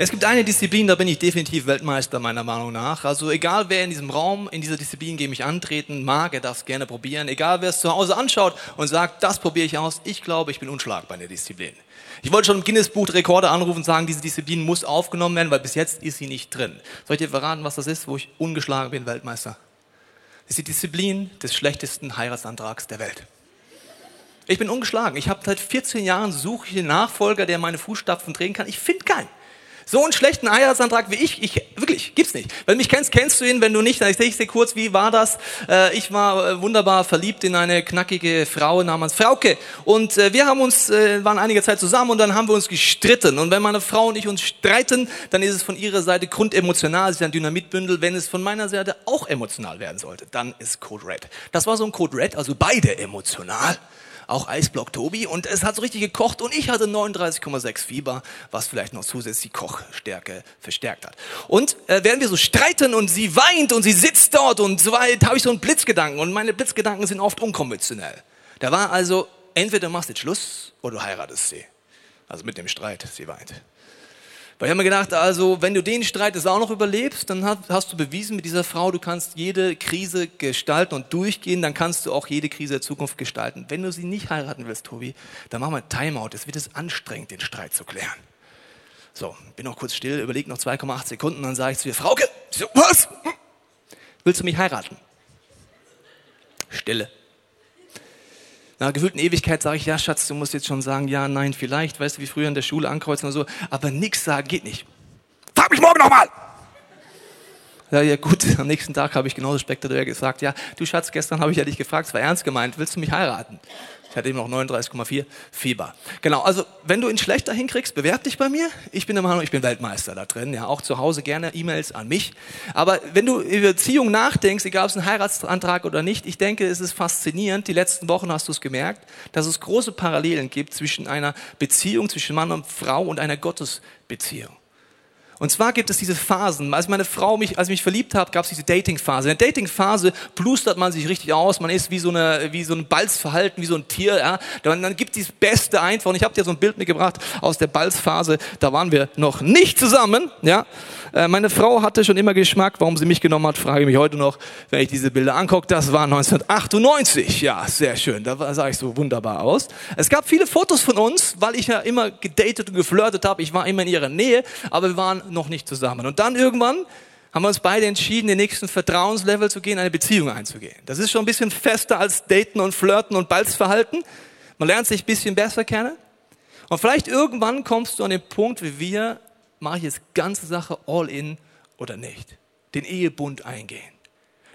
Es gibt eine Disziplin, da bin ich definitiv Weltmeister meiner Meinung nach. Also egal wer in diesem Raum, in dieser Disziplin gegen mich antreten mag, er darf es gerne probieren. Egal wer es zu Hause anschaut und sagt, das probiere ich aus, ich glaube, ich bin unschlagbar in der Disziplin. Ich wollte schon im Guinness Buch Rekorde anrufen und sagen, diese Disziplin muss aufgenommen werden, weil bis jetzt ist sie nicht drin. Soll ich dir verraten, was das ist, wo ich ungeschlagen bin, Weltmeister? Das ist die Disziplin des schlechtesten Heiratsantrags der Welt. Ich bin ungeschlagen. Ich habe seit 14 Jahren suche ich einen Nachfolger, der meine Fußstapfen drehen kann. Ich finde keinen. So einen schlechten Heiratsantrag wie ich, ich wirklich, gibt's nicht. Wenn du mich kennst, kennst du ihn. Wenn du nicht, dann ich dir kurz, wie war das? Äh, ich war äh, wunderbar verliebt in eine knackige Frau namens Frauke. Und äh, wir haben uns, waren einige Zeit zusammen und dann haben wir uns gestritten. Und wenn meine Frau und ich uns streiten, dann ist es von ihrer Seite grundemotional, sie ist ein Dynamitbündel. Wenn es von meiner Seite auch emotional werden sollte, dann ist Code Red. Das war so ein Code Red, also beide emotional auch Eisblock Tobi und es hat so richtig gekocht und ich hatte 39,6 Fieber, was vielleicht noch zusätzlich die Kochstärke verstärkt hat. Und äh, während wir so streiten und sie weint und sie sitzt dort und so weit, habe ich so einen Blitzgedanken und meine Blitzgedanken sind oft unkonventionell. Da war also, entweder machst du jetzt Schluss oder du heiratest sie. Also mit dem Streit, sie weint. Weil ich habe mir gedacht, also wenn du den Streit jetzt auch noch überlebst, dann hast du bewiesen mit dieser Frau, du kannst jede Krise gestalten und durchgehen, dann kannst du auch jede Krise der Zukunft gestalten. Wenn du sie nicht heiraten willst, Tobi, dann mach mal ein Timeout. Es wird es anstrengend, den Streit zu klären. So, bin noch kurz still, überleg noch 2,8 Sekunden, dann sage ich zu ihr, Frauke, was? Willst du mich heiraten? Stille einer gefühlten Ewigkeit sage ich, ja Schatz, du musst jetzt schon sagen, ja, nein, vielleicht, weißt du, wie früher in der Schule ankreuzen oder so, aber nichts sagen geht nicht. Frag mich morgen nochmal! Ja, ja gut, am nächsten Tag habe ich genauso spektakulär gesagt, ja, du Schatz, gestern habe ich ja dich gefragt, es war ernst gemeint, willst du mich heiraten? Ich hatte eben noch 39,4 Fieber. Genau, also wenn du ihn schlechter hinkriegst, bewerb dich bei mir. Ich bin der Meinung, ich bin Weltmeister da drin. Ja, auch zu Hause gerne E-Mails an mich. Aber wenn du über Beziehung nachdenkst, egal ob es ein Heiratsantrag oder nicht, ich denke, es ist faszinierend. Die letzten Wochen hast du es gemerkt, dass es große Parallelen gibt zwischen einer Beziehung zwischen Mann und Frau und einer Gottesbeziehung. Und zwar gibt es diese Phasen. Als meine Frau mich, als ich mich verliebt habe, gab es diese Dating-Phase. In der Dating-Phase plustert man sich richtig aus. Man ist wie so eine, wie so ein Balzverhalten, wie so ein Tier. Ja. Dann, dann gibt es das Beste einfach. Und ich habe dir so ein Bild mitgebracht aus der Balzphase. Da waren wir noch nicht zusammen. Ja. Äh, meine Frau hatte schon immer Geschmack. Warum sie mich genommen hat, frage ich mich heute noch, wenn ich diese Bilder angucke. Das war 1998. Ja, sehr schön. Da sah ich so wunderbar aus. Es gab viele Fotos von uns, weil ich ja immer gedatet und geflirtet habe. Ich war immer in ihrer Nähe, aber wir waren noch nicht zusammen. Und dann irgendwann haben wir uns beide entschieden, den nächsten Vertrauenslevel zu gehen, eine Beziehung einzugehen. Das ist schon ein bisschen fester als Daten und Flirten und Balzverhalten. Man lernt sich ein bisschen besser kennen. Und vielleicht irgendwann kommst du an den Punkt, wie wir, mache ich jetzt ganze Sache all in oder nicht. Den Ehebund eingehen.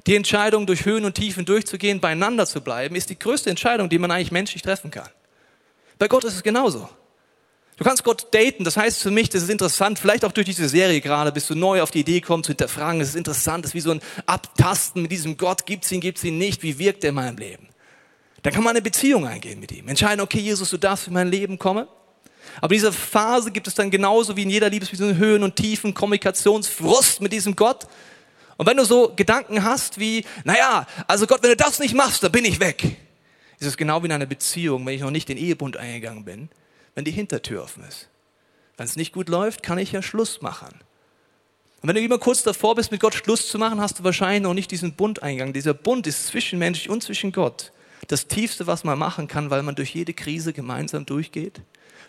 Die Entscheidung, durch Höhen und Tiefen durchzugehen, beieinander zu bleiben, ist die größte Entscheidung, die man eigentlich menschlich treffen kann. Bei Gott ist es genauso. Du kannst Gott daten, das heißt für mich, das ist interessant, vielleicht auch durch diese Serie gerade, bist du neu auf die Idee gekommen zu hinterfragen, das ist interessant, das ist wie so ein Abtasten mit diesem Gott, gibt's ihn, gibt's ihn nicht, wie wirkt er in meinem Leben? Dann kann man eine Beziehung eingehen mit ihm, entscheiden, okay, Jesus, du darfst in mein Leben kommen. Aber diese Phase gibt es dann genauso wie in jeder Liebesbeziehung Höhen und Tiefen, Kommunikationsfrust mit diesem Gott. Und wenn du so Gedanken hast wie, naja, also Gott, wenn du das nicht machst, dann bin ich weg. Ist es genau wie in einer Beziehung, wenn ich noch nicht den Ehebund eingegangen bin wenn die Hintertür offen ist. Wenn es nicht gut läuft, kann ich ja Schluss machen. Und wenn du immer kurz davor bist, mit Gott Schluss zu machen, hast du wahrscheinlich noch nicht diesen Bund eingegangen. Dieser Bund ist zwischenmenschlich und zwischen Gott. Das Tiefste, was man machen kann, weil man durch jede Krise gemeinsam durchgeht,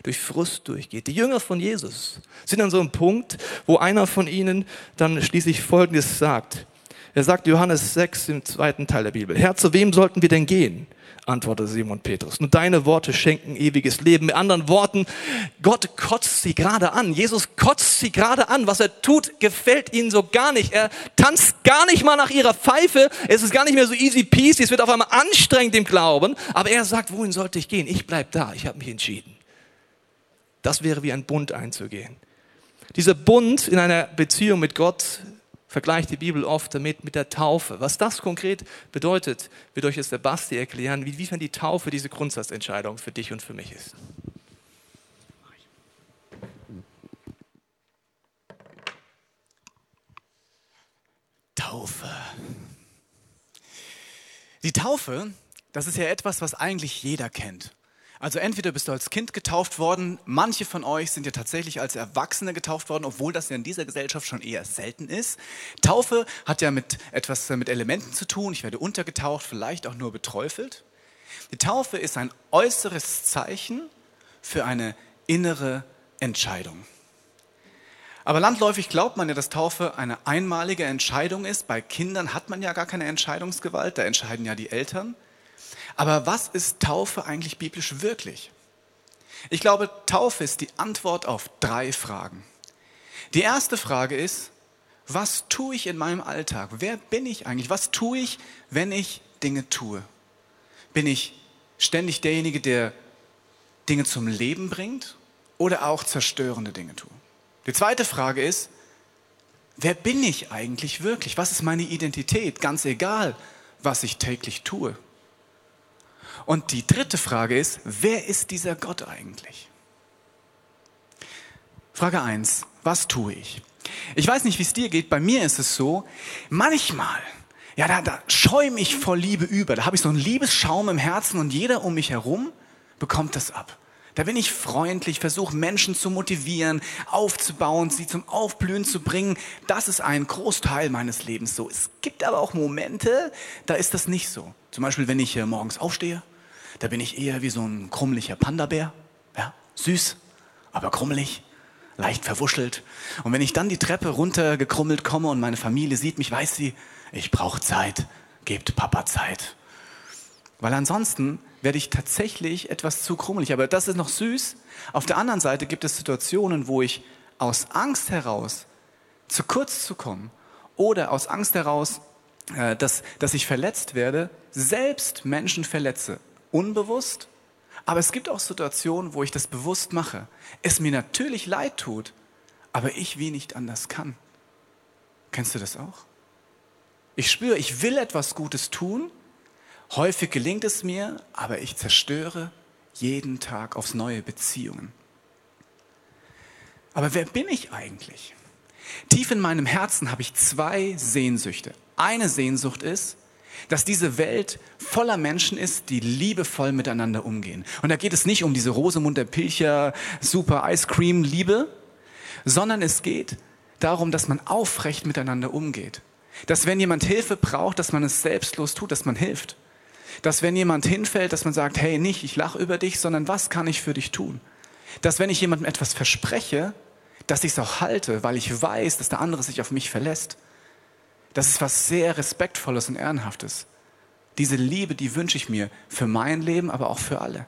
durch Frust durchgeht. Die Jünger von Jesus sind an so einem Punkt, wo einer von ihnen dann schließlich Folgendes sagt. Er sagt Johannes 6 im zweiten Teil der Bibel. Herr, zu wem sollten wir denn gehen? Antwortete Simon Petrus. Nur deine Worte schenken ewiges Leben. Mit anderen Worten, Gott kotzt sie gerade an. Jesus kotzt sie gerade an. Was er tut, gefällt ihnen so gar nicht. Er tanzt gar nicht mal nach ihrer Pfeife. Es ist gar nicht mehr so easy peasy. Es wird auf einmal anstrengend im Glauben. Aber er sagt, wohin sollte ich gehen? Ich bleib da. Ich habe mich entschieden. Das wäre wie ein Bund einzugehen. Dieser Bund in einer Beziehung mit Gott vergleicht die Bibel oft damit mit der Taufe. Was das konkret bedeutet, wird euch jetzt der Basti erklären, inwiefern die Taufe diese Grundsatzentscheidung für dich und für mich ist. Taufe. Die Taufe, das ist ja etwas, was eigentlich jeder kennt. Also entweder bist du als Kind getauft worden, manche von euch sind ja tatsächlich als Erwachsene getauft worden, obwohl das ja in dieser Gesellschaft schon eher selten ist. Taufe hat ja mit etwas mit Elementen zu tun. Ich werde untergetaucht, vielleicht auch nur beträufelt. Die Taufe ist ein äußeres Zeichen für eine innere Entscheidung. Aber landläufig glaubt man ja, dass Taufe eine einmalige Entscheidung ist. Bei Kindern hat man ja gar keine Entscheidungsgewalt, da entscheiden ja die Eltern. Aber was ist Taufe eigentlich biblisch wirklich? Ich glaube, Taufe ist die Antwort auf drei Fragen. Die erste Frage ist, was tue ich in meinem Alltag? Wer bin ich eigentlich? Was tue ich, wenn ich Dinge tue? Bin ich ständig derjenige, der Dinge zum Leben bringt oder auch zerstörende Dinge tue? Die zweite Frage ist, wer bin ich eigentlich wirklich? Was ist meine Identität? Ganz egal, was ich täglich tue. Und die dritte Frage ist, wer ist dieser Gott eigentlich? Frage eins: was tue ich? Ich weiß nicht, wie es dir geht, bei mir ist es so, manchmal, ja, da, da schäume ich vor Liebe über, da habe ich so einen Liebesschaum im Herzen und jeder um mich herum bekommt das ab. Da bin ich freundlich, versuche Menschen zu motivieren, aufzubauen, sie zum Aufblühen zu bringen. Das ist ein Großteil meines Lebens so. Es gibt aber auch Momente, da ist das nicht so. Zum Beispiel, wenn ich morgens aufstehe, da bin ich eher wie so ein krummeliger Panda-Bär. Ja, süß, aber krummelig, leicht verwuschelt. Und wenn ich dann die Treppe runtergekrummelt komme und meine Familie sieht mich, weiß sie, ich brauche Zeit, gebt Papa Zeit. Weil ansonsten werde ich tatsächlich etwas zu krummelig. Aber das ist noch süß. Auf der anderen Seite gibt es Situationen, wo ich aus Angst heraus zu kurz zu kommen oder aus Angst heraus, äh, dass, dass ich verletzt werde, selbst Menschen verletze. Unbewusst. Aber es gibt auch Situationen, wo ich das bewusst mache. Es mir natürlich leid tut, aber ich wie nicht anders kann. Kennst du das auch? Ich spüre, ich will etwas Gutes tun, Häufig gelingt es mir, aber ich zerstöre jeden Tag aufs neue Beziehungen. Aber wer bin ich eigentlich? Tief in meinem Herzen habe ich zwei Sehnsüchte. Eine Sehnsucht ist, dass diese Welt voller Menschen ist, die liebevoll miteinander umgehen. Und da geht es nicht um diese Rosemunter Pilcher Super Ice Cream Liebe, sondern es geht darum, dass man aufrecht miteinander umgeht. Dass wenn jemand Hilfe braucht, dass man es selbstlos tut, dass man hilft dass wenn jemand hinfällt, dass man sagt, hey, nicht, ich lache über dich, sondern was kann ich für dich tun? Dass wenn ich jemandem etwas verspreche, dass ich es auch halte, weil ich weiß, dass der andere sich auf mich verlässt. Das ist was sehr Respektvolles und Ehrenhaftes. Diese Liebe, die wünsche ich mir für mein Leben, aber auch für alle.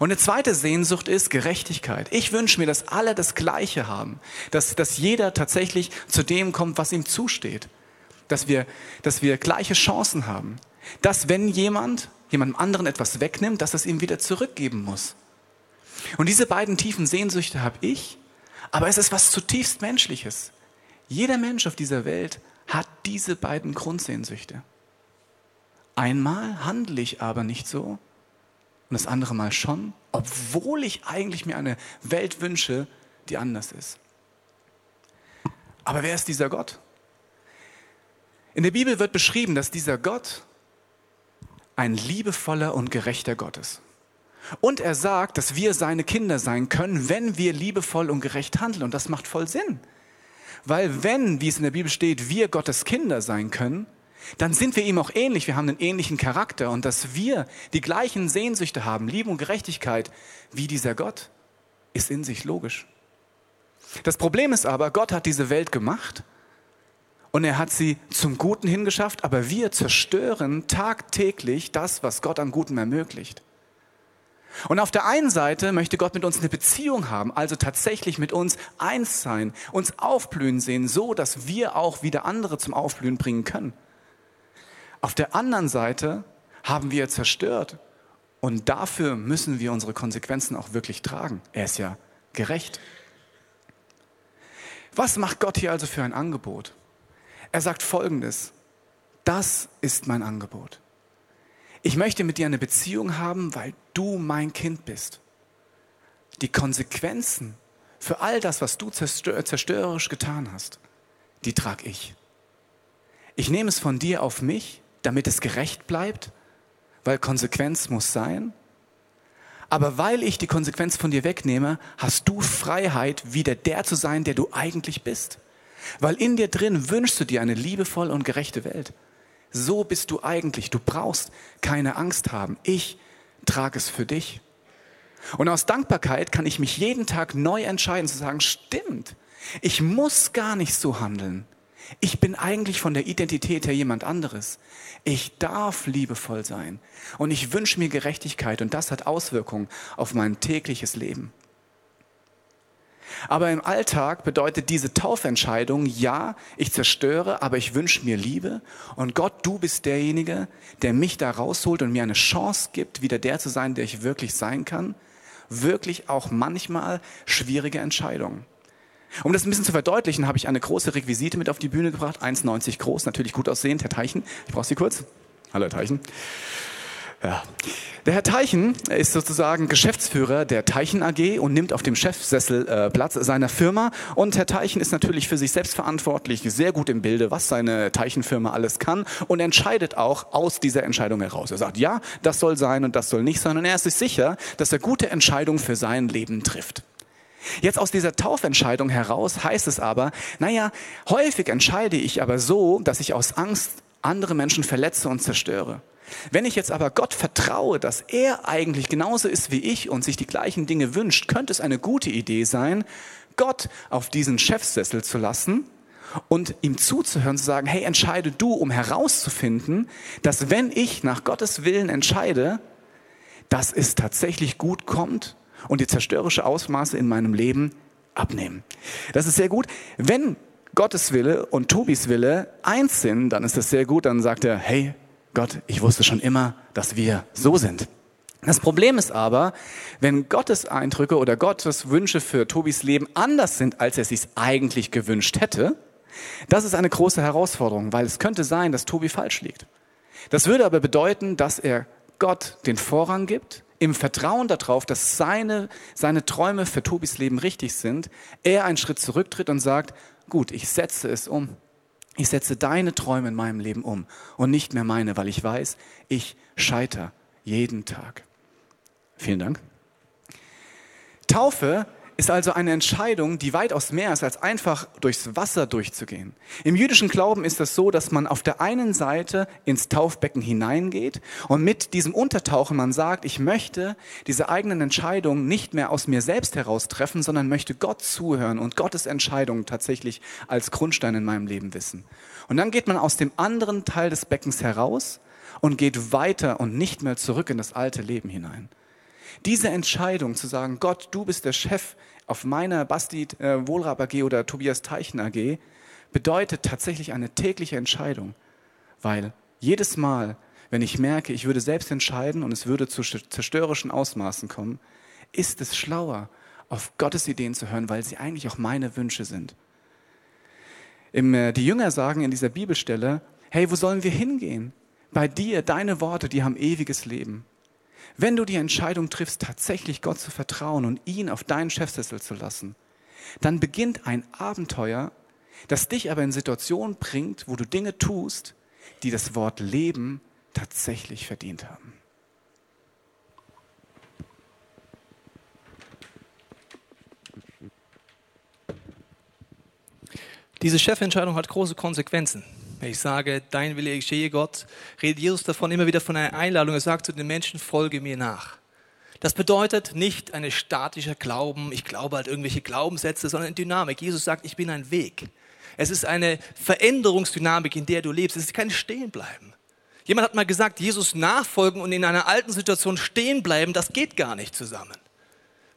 Und eine zweite Sehnsucht ist Gerechtigkeit. Ich wünsche mir, dass alle das Gleiche haben, dass, dass jeder tatsächlich zu dem kommt, was ihm zusteht, dass wir, dass wir gleiche Chancen haben, dass wenn jemand jemandem anderen etwas wegnimmt, dass es ihm wieder zurückgeben muss. Und diese beiden tiefen Sehnsüchte habe ich, aber es ist was zutiefst Menschliches. Jeder Mensch auf dieser Welt hat diese beiden Grundsehnsüchte. Einmal handle ich aber nicht so und das andere Mal schon, obwohl ich eigentlich mir eine Welt wünsche, die anders ist. Aber wer ist dieser Gott? In der Bibel wird beschrieben, dass dieser Gott ein liebevoller und gerechter Gott ist. Und er sagt, dass wir seine Kinder sein können, wenn wir liebevoll und gerecht handeln. Und das macht voll Sinn. Weil wenn, wie es in der Bibel steht, wir Gottes Kinder sein können, dann sind wir ihm auch ähnlich. Wir haben einen ähnlichen Charakter. Und dass wir die gleichen Sehnsüchte haben, Liebe und Gerechtigkeit, wie dieser Gott, ist in sich logisch. Das Problem ist aber, Gott hat diese Welt gemacht und er hat sie zum Guten hingeschafft, aber wir zerstören tagtäglich das, was Gott an Gutem ermöglicht. Und auf der einen Seite möchte Gott mit uns eine Beziehung haben, also tatsächlich mit uns eins sein, uns aufblühen sehen, so dass wir auch wieder andere zum Aufblühen bringen können. Auf der anderen Seite haben wir zerstört und dafür müssen wir unsere Konsequenzen auch wirklich tragen. Er ist ja gerecht. Was macht Gott hier also für ein Angebot? Er sagt Folgendes, das ist mein Angebot. Ich möchte mit dir eine Beziehung haben, weil du mein Kind bist. Die Konsequenzen für all das, was du zerstörerisch getan hast, die trage ich. ich nehme es von dir auf mich, damit es gerecht bleibt, weil Konsequenz muss sein. Aber weil ich die Konsequenz von dir wegnehme, hast du Freiheit, wieder der zu sein, der du eigentlich bist. Weil in dir drin wünschst du dir eine liebevolle und gerechte Welt. So bist du eigentlich. Du brauchst keine Angst haben. Ich trage es für dich. Und aus Dankbarkeit kann ich mich jeden Tag neu entscheiden zu sagen, stimmt, ich muss gar nicht so handeln. Ich bin eigentlich von der Identität her jemand anderes. Ich darf liebevoll sein. Und ich wünsche mir Gerechtigkeit und das hat Auswirkungen auf mein tägliches Leben. Aber im Alltag bedeutet diese Taufentscheidung, ja, ich zerstöre, aber ich wünsche mir Liebe. Und Gott, du bist derjenige, der mich da rausholt und mir eine Chance gibt, wieder der zu sein, der ich wirklich sein kann. Wirklich auch manchmal schwierige Entscheidungen. Um das ein bisschen zu verdeutlichen, habe ich eine große Requisite mit auf die Bühne gebracht, 1,90 groß, natürlich gut aussehend, Herr Teichen. Ich brauche Sie kurz. Hallo, Herr Teichen. Ja. Der Herr Teichen ist sozusagen Geschäftsführer der Teichen AG und nimmt auf dem Chefsessel äh, Platz seiner Firma. Und Herr Teichen ist natürlich für sich selbst verantwortlich, sehr gut im Bilde, was seine Teichenfirma alles kann und entscheidet auch aus dieser Entscheidung heraus. Er sagt, ja, das soll sein und das soll nicht sein. Und er ist sich sicher, dass er gute Entscheidungen für sein Leben trifft. Jetzt aus dieser Taufentscheidung heraus heißt es aber, naja, häufig entscheide ich aber so, dass ich aus Angst andere Menschen verletze und zerstöre. Wenn ich jetzt aber Gott vertraue, dass er eigentlich genauso ist wie ich und sich die gleichen Dinge wünscht, könnte es eine gute Idee sein, Gott auf diesen Chefsessel zu lassen und ihm zuzuhören, zu sagen, hey, entscheide du, um herauszufinden, dass wenn ich nach Gottes Willen entscheide, dass es tatsächlich gut kommt und die zerstörerische Ausmaße in meinem Leben abnehmen. Das ist sehr gut. Wenn Gottes Wille und Tobis Wille eins sind, dann ist das sehr gut. Dann sagt er, hey, Gott, ich wusste schon immer, dass wir so sind. Das Problem ist aber, wenn Gottes Eindrücke oder Gottes Wünsche für Tobis Leben anders sind, als er sich eigentlich gewünscht hätte, das ist eine große Herausforderung, weil es könnte sein, dass Tobi falsch liegt. Das würde aber bedeuten, dass er Gott den Vorrang gibt, im Vertrauen darauf, dass seine, seine Träume für Tobis Leben richtig sind, er einen Schritt zurücktritt und sagt, gut, ich setze es um. Ich setze deine Träume in meinem Leben um und nicht mehr meine, weil ich weiß, ich scheiter jeden Tag. Vielen Dank. Taufe ist also eine Entscheidung, die weitaus mehr ist, als einfach durchs Wasser durchzugehen. Im jüdischen Glauben ist das so, dass man auf der einen Seite ins Taufbecken hineingeht und mit diesem Untertauchen man sagt, ich möchte diese eigenen Entscheidungen nicht mehr aus mir selbst heraus treffen, sondern möchte Gott zuhören und Gottes Entscheidungen tatsächlich als Grundstein in meinem Leben wissen. Und dann geht man aus dem anderen Teil des Beckens heraus und geht weiter und nicht mehr zurück in das alte Leben hinein. Diese Entscheidung zu sagen, Gott, du bist der Chef auf meiner Basti äh, Wohlrab AG oder Tobias Teichen AG, bedeutet tatsächlich eine tägliche Entscheidung. Weil jedes Mal, wenn ich merke, ich würde selbst entscheiden und es würde zu zerstörerischen Ausmaßen kommen, ist es schlauer, auf Gottes Ideen zu hören, weil sie eigentlich auch meine Wünsche sind. Im, äh, die Jünger sagen in dieser Bibelstelle, hey, wo sollen wir hingehen? Bei dir, deine Worte, die haben ewiges Leben. Wenn du die Entscheidung triffst, tatsächlich Gott zu vertrauen und ihn auf deinen Chefsessel zu lassen, dann beginnt ein Abenteuer, das dich aber in Situationen bringt, wo du Dinge tust, die das Wort Leben tatsächlich verdient haben. Diese Chefentscheidung hat große Konsequenzen. Wenn ich sage, dein Wille geschehe Gott, redet Jesus davon immer wieder von einer Einladung. Er sagt zu den Menschen, folge mir nach. Das bedeutet nicht ein statischer Glauben, ich glaube halt irgendwelche Glaubenssätze, sondern Dynamik. Jesus sagt, ich bin ein Weg. Es ist eine Veränderungsdynamik, in der du lebst. Es ist kein Stehenbleiben. Jemand hat mal gesagt, Jesus nachfolgen und in einer alten Situation stehen bleiben, das geht gar nicht zusammen.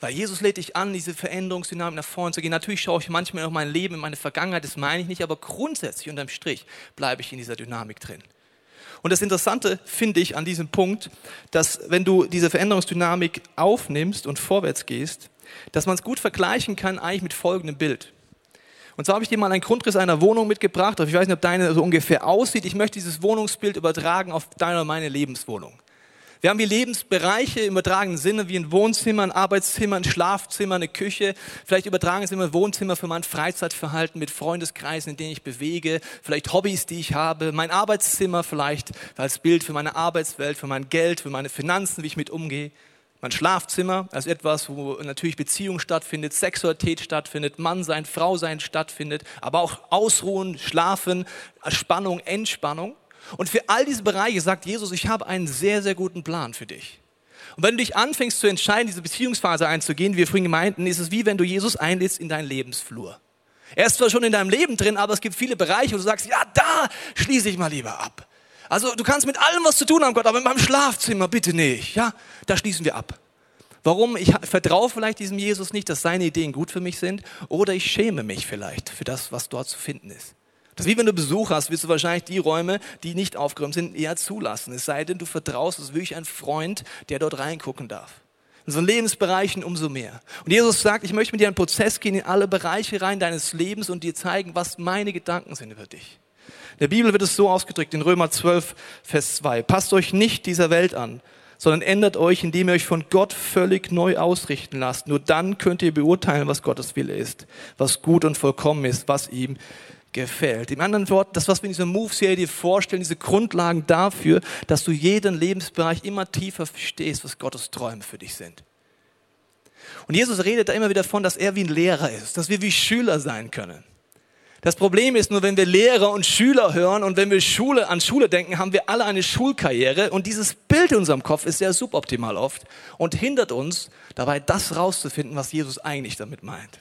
Weil Jesus lädt dich an, diese Veränderungsdynamik nach vorne zu gehen. Natürlich schaue ich manchmal auf mein Leben, in meine Vergangenheit, das meine ich nicht, aber grundsätzlich unterm Strich bleibe ich in dieser Dynamik drin. Und das Interessante finde ich an diesem Punkt, dass wenn du diese Veränderungsdynamik aufnimmst und vorwärts gehst, dass man es gut vergleichen kann eigentlich mit folgendem Bild. Und zwar habe ich dir mal einen Grundriss einer Wohnung mitgebracht. Ich weiß nicht, ob deine so ungefähr aussieht. Ich möchte dieses Wohnungsbild übertragen auf deine oder meine Lebenswohnung. Wir haben wie Lebensbereiche im übertragenen Sinne, wie ein Wohnzimmer, ein Arbeitszimmer, ein Schlafzimmer, eine Küche. Vielleicht übertragen Sie immer Wohnzimmer für mein Freizeitverhalten mit Freundeskreisen, in denen ich bewege. Vielleicht Hobbys, die ich habe. Mein Arbeitszimmer vielleicht als Bild für meine Arbeitswelt, für mein Geld, für meine Finanzen, wie ich mit umgehe. Mein Schlafzimmer als etwas, wo natürlich Beziehung stattfindet, Sexualität stattfindet, Mann sein, Frau sein stattfindet, aber auch Ausruhen, Schlafen, Spannung, Entspannung. Und für all diese Bereiche sagt Jesus, ich habe einen sehr, sehr guten Plan für dich. Und wenn du dich anfängst zu entscheiden, diese Beziehungsphase einzugehen, wie wir vorhin gemeinten, ist es wie wenn du Jesus einlädst in deinen Lebensflur. Er ist zwar schon in deinem Leben drin, aber es gibt viele Bereiche, wo du sagst, ja, da schließe ich mal lieber ab. Also du kannst mit allem was zu tun haben, Gott, aber in meinem Schlafzimmer bitte nicht. Ja, da schließen wir ab. Warum? Ich vertraue vielleicht diesem Jesus nicht, dass seine Ideen gut für mich sind, oder ich schäme mich vielleicht für das, was dort zu finden ist. Das ist wie wenn du Besuch hast, wirst du wahrscheinlich die Räume, die nicht aufgeräumt sind, eher zulassen. Es sei denn, du vertraust, es ist wirklich ein Freund, der dort reingucken darf. In so Lebensbereichen umso mehr. Und Jesus sagt, ich möchte mit dir einen Prozess gehen in alle Bereiche rein deines Lebens und dir zeigen, was meine Gedanken sind über dich. In der Bibel wird es so ausgedrückt, in Römer 12, Vers 2. Passt euch nicht dieser Welt an, sondern ändert euch, indem ihr euch von Gott völlig neu ausrichten lasst. Nur dann könnt ihr beurteilen, was Gottes Wille ist, was gut und vollkommen ist, was ihm gefällt. Im anderen Wort, das, was wir in dieser Move-Serie dir vorstellen, diese Grundlagen dafür, dass du jeden Lebensbereich immer tiefer verstehst, was Gottes Träume für dich sind. Und Jesus redet da immer wieder davon, dass er wie ein Lehrer ist, dass wir wie Schüler sein können. Das Problem ist nur, wenn wir Lehrer und Schüler hören und wenn wir Schule an Schule denken, haben wir alle eine Schulkarriere und dieses Bild in unserem Kopf ist sehr suboptimal oft und hindert uns dabei, das rauszufinden, was Jesus eigentlich damit meint.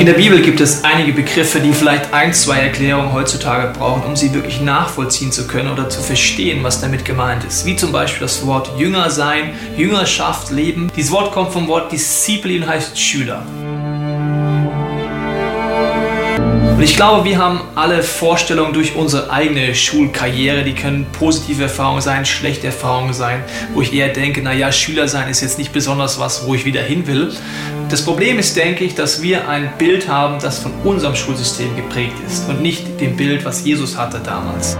In der Bibel gibt es einige Begriffe, die vielleicht ein, zwei Erklärungen heutzutage brauchen, um sie wirklich nachvollziehen zu können oder zu verstehen, was damit gemeint ist. Wie zum Beispiel das Wort Jünger sein, Jüngerschaft leben. Dieses Wort kommt vom Wort Disziplin, heißt Schüler. Und ich glaube, wir haben alle Vorstellungen durch unsere eigene Schulkarriere, die können positive Erfahrungen sein, schlechte Erfahrungen sein, wo ich eher denke, naja, Schüler sein ist jetzt nicht besonders was, wo ich wieder hin will. Das Problem ist, denke ich, dass wir ein Bild haben, das von unserem Schulsystem geprägt ist und nicht dem Bild, was Jesus hatte damals.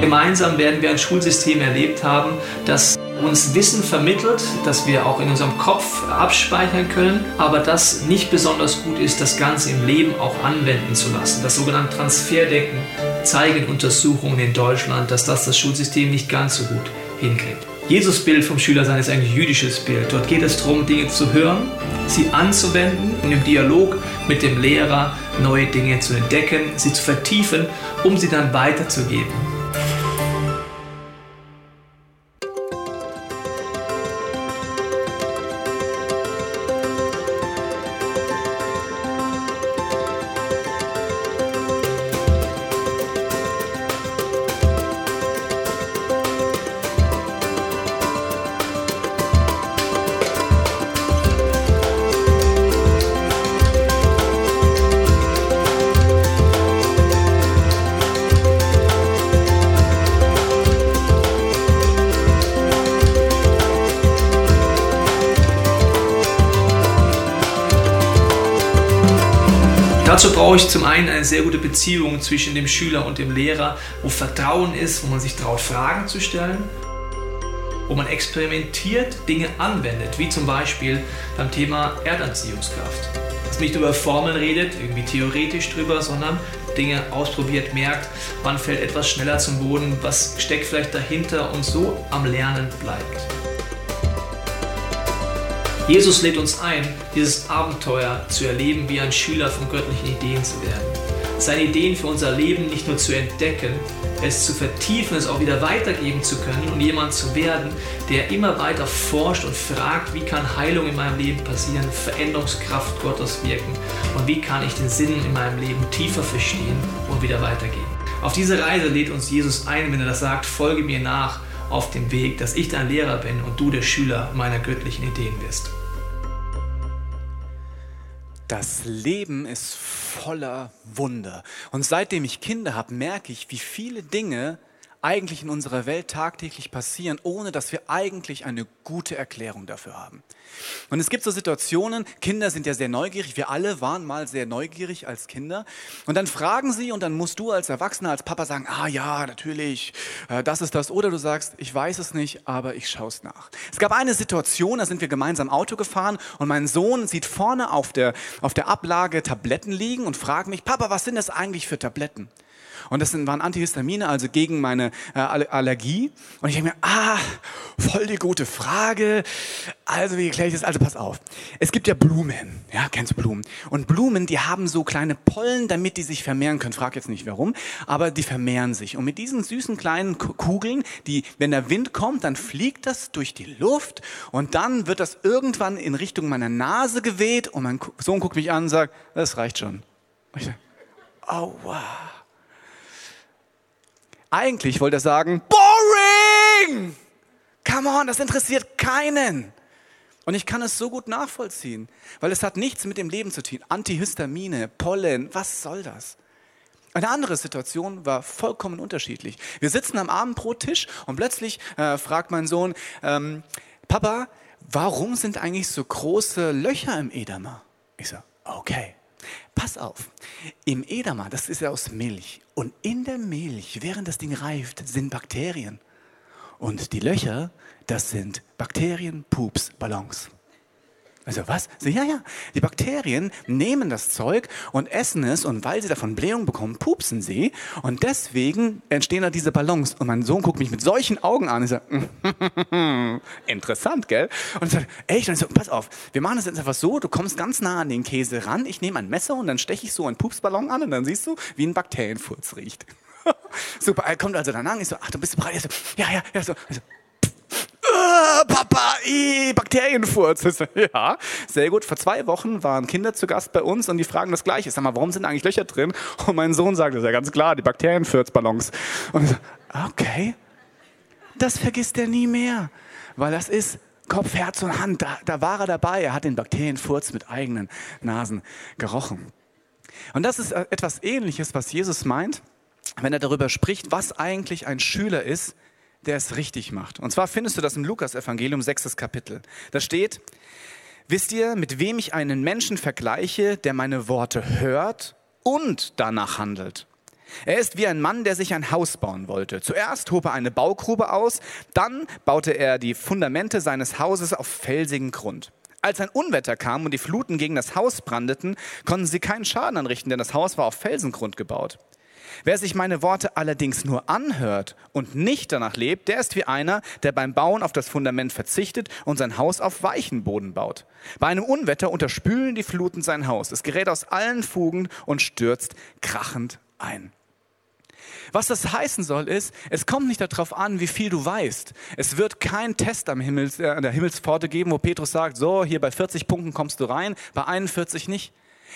Gemeinsam werden wir ein Schulsystem erlebt haben, das uns Wissen vermittelt, das wir auch in unserem Kopf abspeichern können, aber das nicht besonders gut ist, das Ganze im Leben auch anwenden zu lassen. Das sogenannte Transferdenken zeigen Untersuchungen in Deutschland, dass das das Schulsystem nicht ganz so gut hinkriegt. Jesus Bild vom Schülersein ist ein jüdisches Bild. Dort geht es darum, Dinge zu hören, sie anzuwenden und im Dialog mit dem Lehrer neue Dinge zu entdecken, sie zu vertiefen, um sie dann weiterzugeben. Beziehung zwischen dem Schüler und dem Lehrer, wo Vertrauen ist, wo man sich traut, Fragen zu stellen, wo man experimentiert, Dinge anwendet, wie zum Beispiel beim Thema Erdanziehungskraft. Dass man nicht über Formeln redet, irgendwie theoretisch drüber, sondern Dinge ausprobiert, merkt, wann fällt etwas schneller zum Boden, was steckt vielleicht dahinter und so am Lernen bleibt. Jesus lädt uns ein, dieses Abenteuer zu erleben, wie ein Schüler von göttlichen Ideen zu werden. Seine Ideen für unser Leben nicht nur zu entdecken, es zu vertiefen, es auch wieder weitergeben zu können und jemand zu werden, der immer weiter forscht und fragt, wie kann Heilung in meinem Leben passieren, Veränderungskraft Gottes wirken und wie kann ich den Sinn in meinem Leben tiefer verstehen und wieder weitergeben. Auf diese Reise lädt uns Jesus ein, wenn er das sagt, folge mir nach auf dem Weg, dass ich dein Lehrer bin und du der Schüler meiner göttlichen Ideen wirst. Das Leben ist voller Wunder. Und seitdem ich Kinder habe, merke ich, wie viele Dinge eigentlich in unserer Welt tagtäglich passieren, ohne dass wir eigentlich eine gute Erklärung dafür haben. Und es gibt so Situationen, Kinder sind ja sehr neugierig, wir alle waren mal sehr neugierig als Kinder. Und dann fragen sie und dann musst du als Erwachsener, als Papa sagen, ah ja, natürlich, äh, das ist das. Oder du sagst, ich weiß es nicht, aber ich schaue es nach. Es gab eine Situation, da sind wir gemeinsam Auto gefahren und mein Sohn sieht vorne auf der, auf der Ablage Tabletten liegen und fragt mich, Papa, was sind das eigentlich für Tabletten? Und das waren Antihistamine, also gegen meine äh, Allergie. Und ich denke mir, ah, voll die gute Frage. Also, wie erkläre ich das? Also, pass auf. Es gibt ja Blumen. Ja, kennst du Blumen? Und Blumen, die haben so kleine Pollen, damit die sich vermehren können. Frag jetzt nicht warum, aber die vermehren sich. Und mit diesen süßen kleinen Kugeln, die, wenn der Wind kommt, dann fliegt das durch die Luft und dann wird das irgendwann in Richtung meiner Nase geweht und mein Sohn guckt mich an und sagt, das reicht schon. Und ich sage, oh wow. Eigentlich wollte er sagen, boring! Come on, das interessiert keinen. Und ich kann es so gut nachvollziehen, weil es hat nichts mit dem Leben zu tun. Antihistamine, Pollen, was soll das? Eine andere Situation war vollkommen unterschiedlich. Wir sitzen am Abendbrottisch und plötzlich äh, fragt mein Sohn, ähm, Papa, warum sind eigentlich so große Löcher im Edamer? Ich so, okay. Pass auf, im Edamer, das ist ja aus Milch. Und in der Milch, während das Ding reift, sind Bakterien. Und die Löcher, das sind Bakterien, Pups, Ballons. Also was? So, ja, ja. Die Bakterien nehmen das Zeug und essen es und weil sie davon Blähung bekommen, pupsen sie und deswegen entstehen da diese Ballons. Und mein Sohn guckt mich mit solchen Augen an und sagt, interessant, gell? Und ich sage, echt? Und ich so, pass auf, wir machen das jetzt einfach so, du kommst ganz nah an den Käse ran, ich nehme ein Messer und dann steche ich so einen Pupsballon an und dann siehst du, wie ein Bakterienfurz riecht. Super, er kommt also dann an, ich so, ach, du bist bereit? Ich so, ja, ja, ja, so. Also, äh, Papa, ii, Bakterienfurz. ja, sehr gut. Vor zwei Wochen waren Kinder zu Gast bei uns und die fragen das Gleiche. Sag mal, warum sind eigentlich Löcher drin? Und mein Sohn sagt, das ist ja ganz klar, die Bakterienfurzballons. Und ich so, okay, das vergisst er nie mehr, weil das ist Kopf, Herz und Hand. Da, da war er dabei. Er hat den Bakterienfurz mit eigenen Nasen gerochen. Und das ist äh, etwas Ähnliches, was Jesus meint, wenn er darüber spricht, was eigentlich ein Schüler ist, der es richtig macht. Und zwar findest du das im Lukas-Evangelium, sechstes Kapitel. Da steht, wisst ihr, mit wem ich einen Menschen vergleiche, der meine Worte hört und danach handelt? Er ist wie ein Mann, der sich ein Haus bauen wollte. Zuerst hob er eine Baugrube aus, dann baute er die Fundamente seines Hauses auf felsigen Grund. Als ein Unwetter kam und die Fluten gegen das Haus brandeten, konnten sie keinen Schaden anrichten, denn das Haus war auf Felsengrund gebaut. Wer sich meine Worte allerdings nur anhört und nicht danach lebt, der ist wie einer, der beim Bauen auf das Fundament verzichtet und sein Haus auf weichen Boden baut. Bei einem Unwetter unterspülen die Fluten sein Haus. Es gerät aus allen Fugen und stürzt krachend ein. Was das heißen soll, ist, es kommt nicht darauf an, wie viel du weißt. Es wird keinen Test am Himmels, äh, an der Himmelspforte geben, wo Petrus sagt, so, hier bei 40 Punkten kommst du rein, bei 41 nicht.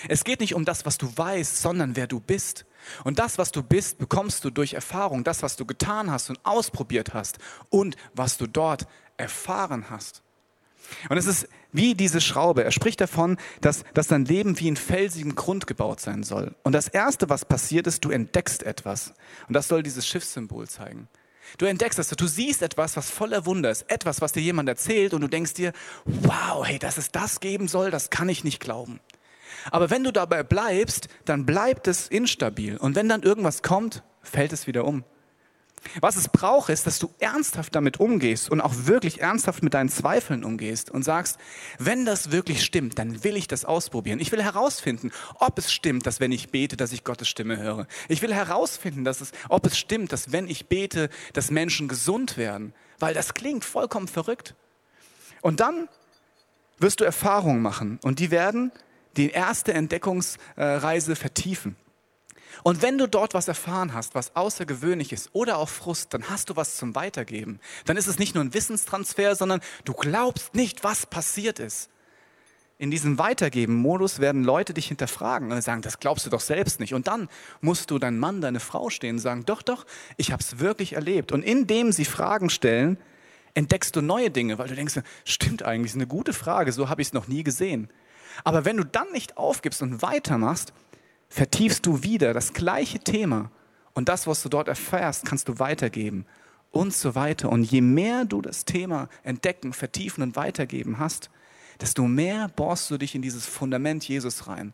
Es geht nicht um das, was du weißt, sondern wer du bist. Und das, was du bist, bekommst du durch Erfahrung, das, was du getan hast und ausprobiert hast und was du dort erfahren hast. Und es ist wie diese Schraube. Er spricht davon, dass, dass dein Leben wie in felsigem Grund gebaut sein soll. Und das Erste, was passiert ist, du entdeckst etwas. Und das soll dieses Schiffssymbol zeigen. Du entdeckst das, du siehst etwas, was voller Wunder ist. Etwas, was dir jemand erzählt und du denkst dir, wow, hey, dass es das geben soll, das kann ich nicht glauben. Aber wenn du dabei bleibst, dann bleibt es instabil. Und wenn dann irgendwas kommt, fällt es wieder um. Was es braucht, ist, dass du ernsthaft damit umgehst und auch wirklich ernsthaft mit deinen Zweifeln umgehst und sagst, wenn das wirklich stimmt, dann will ich das ausprobieren. Ich will herausfinden, ob es stimmt, dass wenn ich bete, dass ich Gottes Stimme höre. Ich will herausfinden, dass es, ob es stimmt, dass wenn ich bete, dass Menschen gesund werden. Weil das klingt vollkommen verrückt. Und dann wirst du Erfahrungen machen und die werden die erste Entdeckungsreise vertiefen. Und wenn du dort was erfahren hast, was außergewöhnlich ist oder auch Frust, dann hast du was zum Weitergeben. Dann ist es nicht nur ein Wissenstransfer, sondern du glaubst nicht, was passiert ist. In diesem Weitergeben-Modus werden Leute dich hinterfragen und sagen, das glaubst du doch selbst nicht. Und dann musst du dein Mann, deine Frau stehen und sagen, doch, doch, ich habe es wirklich erlebt. Und indem sie Fragen stellen, entdeckst du neue Dinge, weil du denkst, stimmt eigentlich, ist eine gute Frage, so habe ich es noch nie gesehen. Aber wenn du dann nicht aufgibst und weitermachst, vertiefst du wieder das gleiche Thema und das, was du dort erfährst, kannst du weitergeben und so weiter. Und je mehr du das Thema entdecken, vertiefen und weitergeben hast, desto mehr bohrst du dich in dieses Fundament Jesus rein.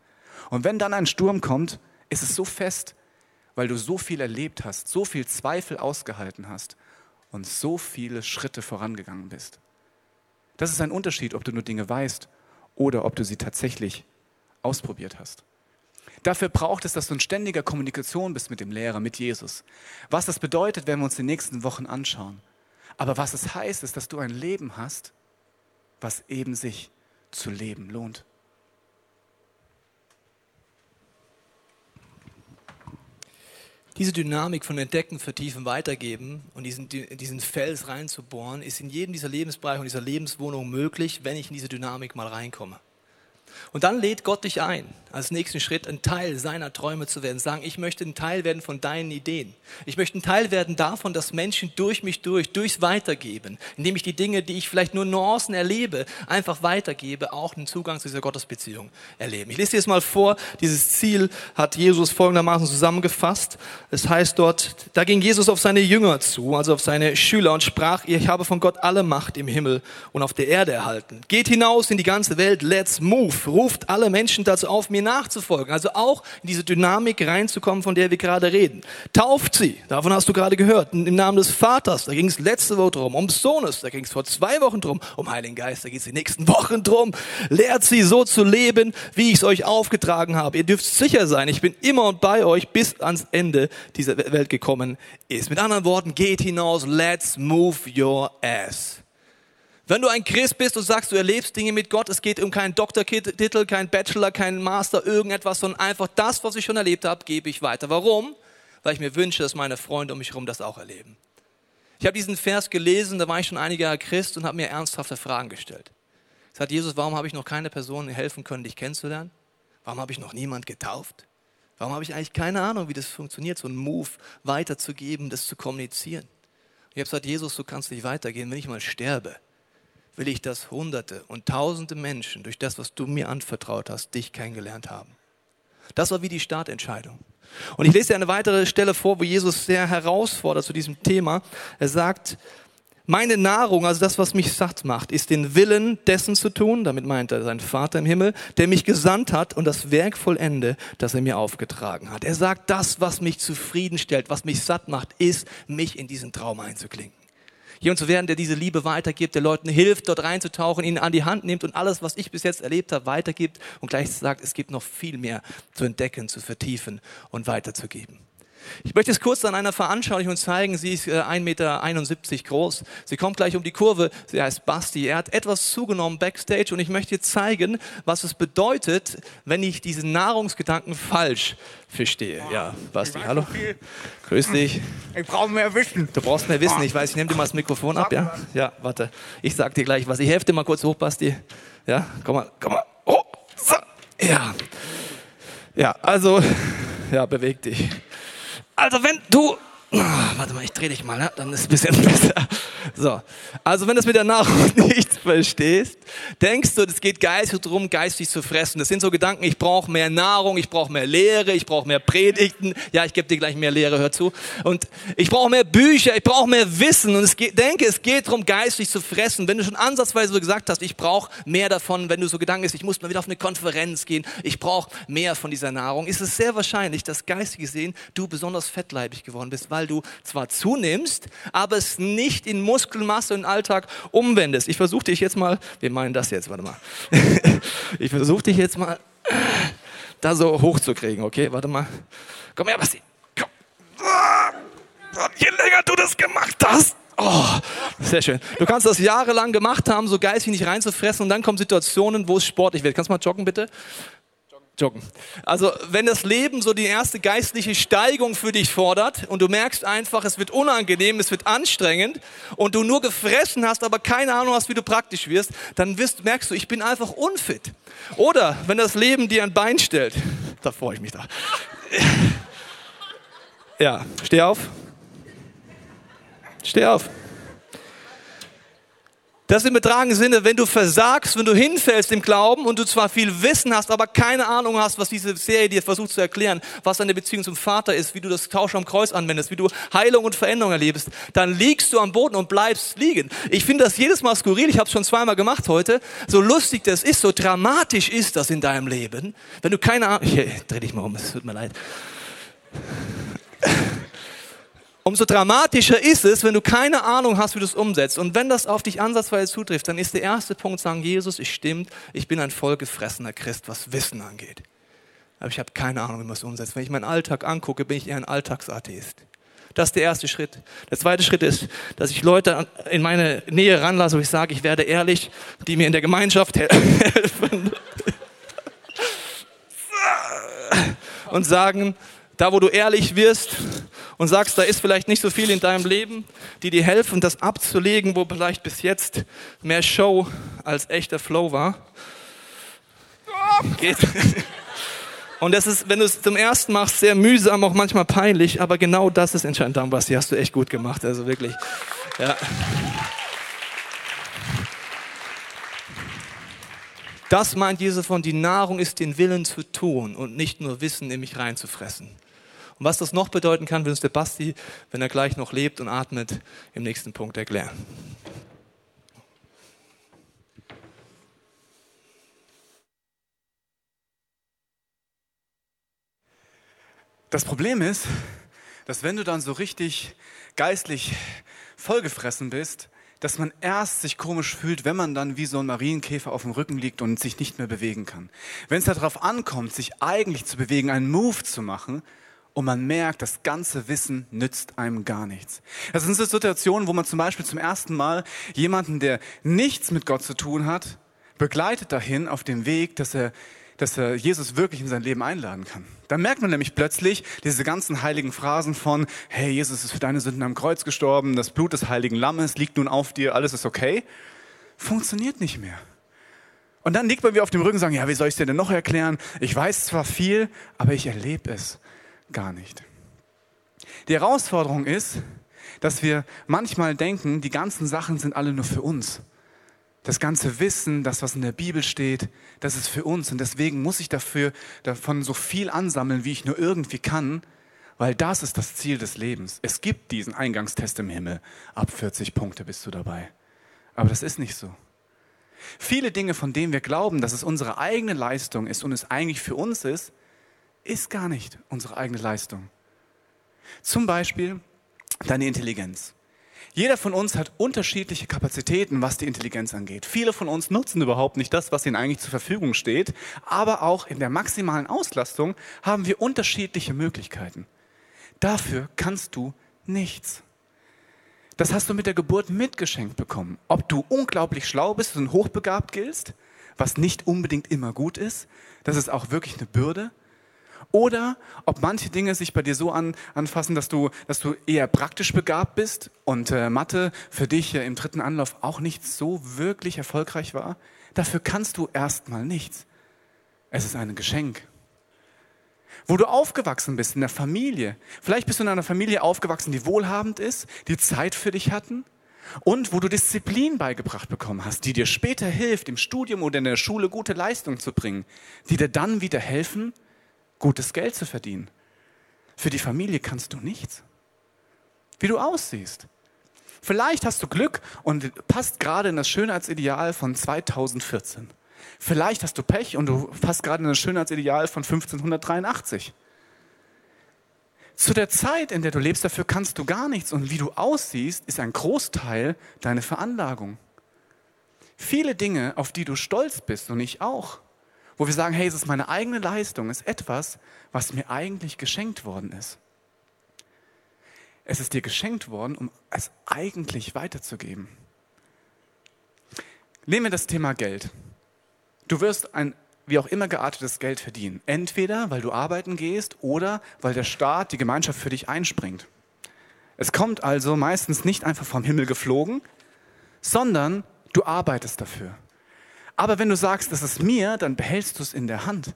Und wenn dann ein Sturm kommt, ist es so fest, weil du so viel erlebt hast, so viel Zweifel ausgehalten hast und so viele Schritte vorangegangen bist. Das ist ein Unterschied, ob du nur Dinge weißt oder ob du sie tatsächlich ausprobiert hast. Dafür braucht es, dass du in ständiger Kommunikation bist mit dem Lehrer, mit Jesus. Was das bedeutet, werden wir uns die nächsten Wochen anschauen. Aber was es heißt, ist, dass du ein Leben hast, was eben sich zu leben lohnt. Diese Dynamik von Entdecken, Vertiefen, Weitergeben und diesen, diesen Fels reinzubohren, ist in jedem dieser Lebensbereiche und dieser Lebenswohnung möglich, wenn ich in diese Dynamik mal reinkomme. Und dann lädt Gott dich ein, als nächsten Schritt ein Teil seiner Träume zu werden. Sagen, ich möchte ein Teil werden von deinen Ideen. Ich möchte ein Teil werden davon, dass Menschen durch mich durch, durchs Weitergeben, indem ich die Dinge, die ich vielleicht nur Nuancen erlebe, einfach weitergebe, auch einen Zugang zu dieser Gottesbeziehung erleben. Ich lese dir jetzt mal vor, dieses Ziel hat Jesus folgendermaßen zusammengefasst. Es heißt dort, da ging Jesus auf seine Jünger zu, also auf seine Schüler und sprach, ich habe von Gott alle Macht im Himmel und auf der Erde erhalten. Geht hinaus in die ganze Welt, let's move ruft alle Menschen dazu auf, mir nachzufolgen. Also auch in diese Dynamik reinzukommen, von der wir gerade reden. Tauft sie, davon hast du gerade gehört, im Namen des Vaters, da ging es letzte Woche drum, um Sohnes, da ging es vor zwei Wochen drum, um Heiligen Geist, da geht es die nächsten Wochen drum. Lehrt sie so zu leben, wie ich es euch aufgetragen habe. Ihr dürft sicher sein, ich bin immer und bei euch, bis ans Ende dieser Welt gekommen ist. Mit anderen Worten, geht hinaus, let's move your ass. Wenn du ein Christ bist und sagst, du erlebst Dinge mit Gott, es geht um keinen Doktortitel, keinen Bachelor, keinen Master, irgendetwas, sondern einfach das, was ich schon erlebt habe, gebe ich weiter. Warum? Weil ich mir wünsche, dass meine Freunde um mich herum das auch erleben. Ich habe diesen Vers gelesen, da war ich schon einige Jahre Christ und habe mir ernsthafte Fragen gestellt. Sagt Jesus, warum habe ich noch keine Person helfen können, dich kennenzulernen? Warum habe ich noch niemand getauft? Warum habe ich eigentlich keine Ahnung, wie das funktioniert, so einen Move weiterzugeben, das zu kommunizieren? Ich habe gesagt, Jesus, du kannst nicht weitergehen, wenn ich mal sterbe will ich, dass Hunderte und Tausende Menschen durch das, was du mir anvertraut hast, dich kennengelernt haben. Das war wie die Startentscheidung. Und ich lese dir eine weitere Stelle vor, wo Jesus sehr herausfordert zu diesem Thema. Er sagt, meine Nahrung, also das, was mich satt macht, ist den Willen dessen zu tun, damit meint er seinen Vater im Himmel, der mich gesandt hat und das Werk vollende, das er mir aufgetragen hat. Er sagt, das, was mich zufriedenstellt, was mich satt macht, ist, mich in diesen Traum einzuklinken. Jemand zu werden, der diese Liebe weitergibt, der Leuten hilft, dort reinzutauchen, ihnen an die Hand nimmt und alles, was ich bis jetzt erlebt habe, weitergibt und gleich sagt, es gibt noch viel mehr zu entdecken, zu vertiefen und weiterzugeben. Ich möchte es kurz an einer Veranschaulichung zeigen. Sie ist 1,71 äh, Meter groß. Sie kommt gleich um die Kurve. Sie heißt Basti. Er hat etwas zugenommen backstage und ich möchte zeigen, was es bedeutet, wenn ich diesen Nahrungsgedanken falsch verstehe. Ja, Basti, hallo. Grüß dich. Ich brauche mehr Wissen. Du brauchst mehr Wissen. Ich weiß, ich nehme dir mal das Mikrofon ab, ja? Ja, warte. Ich sag dir gleich was. Ich helfe dir mal kurz hoch, Basti. Ja, komm mal, komm mal. Oh, so. Ja. Ja, also, ja, beweg dich. Also wenn du, oh, warte mal, ich drehe dich mal, ne? dann ist es ein bisschen besser. So, also wenn du es mit der Nahrung nicht verstehst, denkst du, es geht geistig darum, geistig zu fressen. Das sind so Gedanken, ich brauche mehr Nahrung, ich brauche mehr Lehre, ich brauche mehr Predigten. Ja, ich gebe dir gleich mehr Lehre, hör zu. Und ich brauche mehr Bücher, ich brauche mehr Wissen. Und ich denke, es geht darum, geistig zu fressen. Wenn du schon ansatzweise so gesagt hast, ich brauche mehr davon, wenn du so Gedanken hast, ich muss mal wieder auf eine Konferenz gehen, ich brauche mehr von dieser Nahrung, ist es sehr wahrscheinlich, dass geistig gesehen du besonders fettleibig geworden bist, weil du zwar zunimmst, aber es nicht in Muskelmasse und Alltag umwendest. Ich versuche dich jetzt mal, wir meinen das jetzt, warte mal. Ich versuche dich jetzt mal da so hochzukriegen, okay? Warte mal. Komm her, Basti. Komm. Je länger du das gemacht hast, Oh, sehr schön. Du kannst das jahrelang gemacht haben, so geistig nicht reinzufressen und dann kommen Situationen, wo es sportlich wird. Kannst du mal joggen, bitte? Joggen. Also wenn das Leben so die erste geistliche Steigung für dich fordert und du merkst einfach, es wird unangenehm, es wird anstrengend und du nur gefressen hast, aber keine Ahnung hast, wie du praktisch wirst, dann wirst, merkst du, ich bin einfach unfit. Oder wenn das Leben dir ein Bein stellt, da freue ich mich da. Ja, steh auf. Steh auf. Das im betragenen Sinne, wenn du versagst, wenn du hinfällst im Glauben und du zwar viel Wissen hast, aber keine Ahnung hast, was diese Serie dir versucht zu erklären, was deine Beziehung zum Vater ist, wie du das Tausch am Kreuz anwendest, wie du Heilung und Veränderung erlebst, dann liegst du am Boden und bleibst liegen. Ich finde das jedes Mal skurril, ich habe es schon zweimal gemacht heute, so lustig das ist, so dramatisch ist das in deinem Leben, wenn du keine Ahnung, ich dreh dich mal um, es tut mir leid umso dramatischer ist es, wenn du keine Ahnung hast, wie du es umsetzt. Und wenn das auf dich ansatzweise zutrifft, dann ist der erste Punkt sagen, Jesus, ich stimmt, ich bin ein vollgefressener Christ, was Wissen angeht. Aber ich habe keine Ahnung, wie man es umsetzt. Wenn ich meinen Alltag angucke, bin ich eher ein Alltagsatheist. Das ist der erste Schritt. Der zweite Schritt ist, dass ich Leute in meine Nähe ranlasse, wo ich sage, ich werde ehrlich, die mir in der Gemeinschaft helfen. Und sagen, da wo du ehrlich wirst, und sagst, da ist vielleicht nicht so viel in deinem Leben, die dir helfen, das abzulegen, wo vielleicht bis jetzt mehr Show als echter Flow war. Geht. Und das ist, wenn du es zum ersten machst, sehr mühsam, auch manchmal peinlich, aber genau das ist entscheidend. Basti, hast du echt gut gemacht, also wirklich. Ja. Das meint Jesus von, die Nahrung ist den Willen zu tun und nicht nur Wissen in mich reinzufressen. Und was das noch bedeuten kann, will uns der Basti, wenn er gleich noch lebt und atmet, im nächsten Punkt erklären. Das Problem ist, dass wenn du dann so richtig geistlich vollgefressen bist, dass man erst sich komisch fühlt, wenn man dann wie so ein Marienkäfer auf dem Rücken liegt und sich nicht mehr bewegen kann. Wenn es darauf ankommt, sich eigentlich zu bewegen, einen Move zu machen, und man merkt, das ganze Wissen nützt einem gar nichts. Das sind so Situationen, wo man zum Beispiel zum ersten Mal jemanden, der nichts mit Gott zu tun hat, begleitet dahin auf dem Weg, dass er, dass er Jesus wirklich in sein Leben einladen kann. Dann merkt man nämlich plötzlich diese ganzen heiligen Phrasen von, hey, Jesus ist für deine Sünden am Kreuz gestorben, das Blut des heiligen Lammes liegt nun auf dir, alles ist okay. Funktioniert nicht mehr. Und dann liegt man wie auf dem Rücken und sagt, ja, wie soll ich es dir denn noch erklären? Ich weiß zwar viel, aber ich erlebe es gar nicht. Die Herausforderung ist, dass wir manchmal denken, die ganzen Sachen sind alle nur für uns. Das ganze Wissen, das, was in der Bibel steht, das ist für uns. Und deswegen muss ich dafür, davon so viel ansammeln, wie ich nur irgendwie kann, weil das ist das Ziel des Lebens. Es gibt diesen Eingangstest im Himmel. Ab 40 Punkte bist du dabei. Aber das ist nicht so. Viele Dinge, von denen wir glauben, dass es unsere eigene Leistung ist und es eigentlich für uns ist, ist gar nicht unsere eigene Leistung. Zum Beispiel deine Intelligenz. Jeder von uns hat unterschiedliche Kapazitäten, was die Intelligenz angeht. Viele von uns nutzen überhaupt nicht das, was ihnen eigentlich zur Verfügung steht, aber auch in der maximalen Auslastung haben wir unterschiedliche Möglichkeiten. Dafür kannst du nichts. Das hast du mit der Geburt mitgeschenkt bekommen. Ob du unglaublich schlau bist und hochbegabt giltst, was nicht unbedingt immer gut ist, das ist auch wirklich eine Bürde, oder ob manche Dinge sich bei dir so an, anfassen, dass du, dass du eher praktisch begabt bist und äh, Mathe für dich äh, im dritten Anlauf auch nicht so wirklich erfolgreich war. Dafür kannst du erstmal nichts. Es ist ein Geschenk. Wo du aufgewachsen bist in der Familie. Vielleicht bist du in einer Familie aufgewachsen, die wohlhabend ist, die Zeit für dich hatten und wo du Disziplin beigebracht bekommen hast, die dir später hilft, im Studium oder in der Schule gute Leistung zu bringen, die dir dann wieder helfen, gutes Geld zu verdienen. Für die Familie kannst du nichts. Wie du aussiehst. Vielleicht hast du Glück und passt gerade in das Schönheitsideal von 2014. Vielleicht hast du Pech und du passt gerade in das Schönheitsideal von 1583. Zu der Zeit, in der du lebst, dafür kannst du gar nichts. Und wie du aussiehst, ist ein Großteil deine Veranlagung. Viele Dinge, auf die du stolz bist und ich auch, wo wir sagen, hey, es ist meine eigene Leistung, ist etwas, was mir eigentlich geschenkt worden ist. Es ist dir geschenkt worden, um es eigentlich weiterzugeben. Nehmen wir das Thema Geld. Du wirst ein wie auch immer geartetes Geld verdienen. Entweder weil du arbeiten gehst oder weil der Staat, die Gemeinschaft für dich einspringt. Es kommt also meistens nicht einfach vom Himmel geflogen, sondern du arbeitest dafür. Aber wenn du sagst, das ist mir, dann behältst du es in der Hand,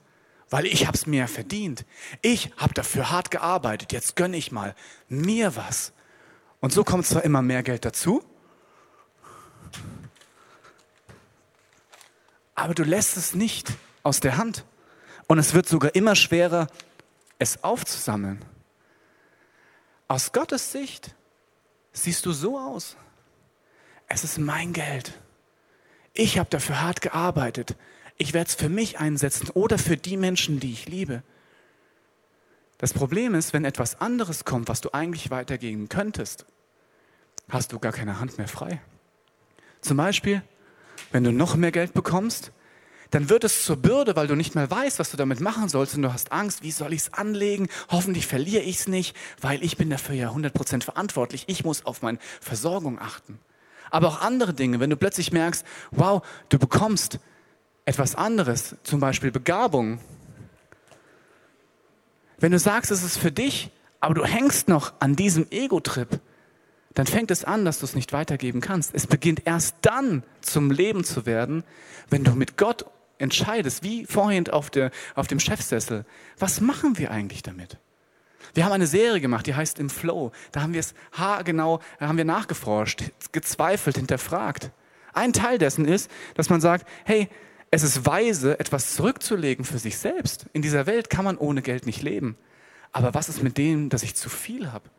weil ich habe es mir verdient. Ich habe dafür hart gearbeitet. Jetzt gönne ich mal mir was. Und so kommt zwar immer mehr Geld dazu, aber du lässt es nicht aus der Hand. Und es wird sogar immer schwerer, es aufzusammeln. Aus Gottes Sicht siehst du so aus. Es ist mein Geld. Ich habe dafür hart gearbeitet. Ich werde es für mich einsetzen oder für die Menschen, die ich liebe. Das Problem ist, wenn etwas anderes kommt, was du eigentlich weitergeben könntest, hast du gar keine Hand mehr frei. Zum Beispiel, wenn du noch mehr Geld bekommst, dann wird es zur Bürde, weil du nicht mehr weißt, was du damit machen sollst und du hast Angst, wie soll ich es anlegen? Hoffentlich verliere ich es nicht, weil ich bin dafür ja 100% verantwortlich. Ich muss auf meine Versorgung achten. Aber auch andere Dinge, wenn du plötzlich merkst, wow, du bekommst etwas anderes, zum Beispiel Begabung. Wenn du sagst, es ist für dich, aber du hängst noch an diesem Ego-Trip, dann fängt es an, dass du es nicht weitergeben kannst. Es beginnt erst dann zum Leben zu werden, wenn du mit Gott entscheidest, wie vorhin auf, der, auf dem Chefsessel, was machen wir eigentlich damit? Wir haben eine Serie gemacht, die heißt Im Flow. Da haben wir es haargenau, da haben wir nachgeforscht, gezweifelt, hinterfragt. Ein Teil dessen ist, dass man sagt, hey, es ist weise, etwas zurückzulegen für sich selbst. In dieser Welt kann man ohne Geld nicht leben. Aber was ist mit dem, dass ich zu viel habe?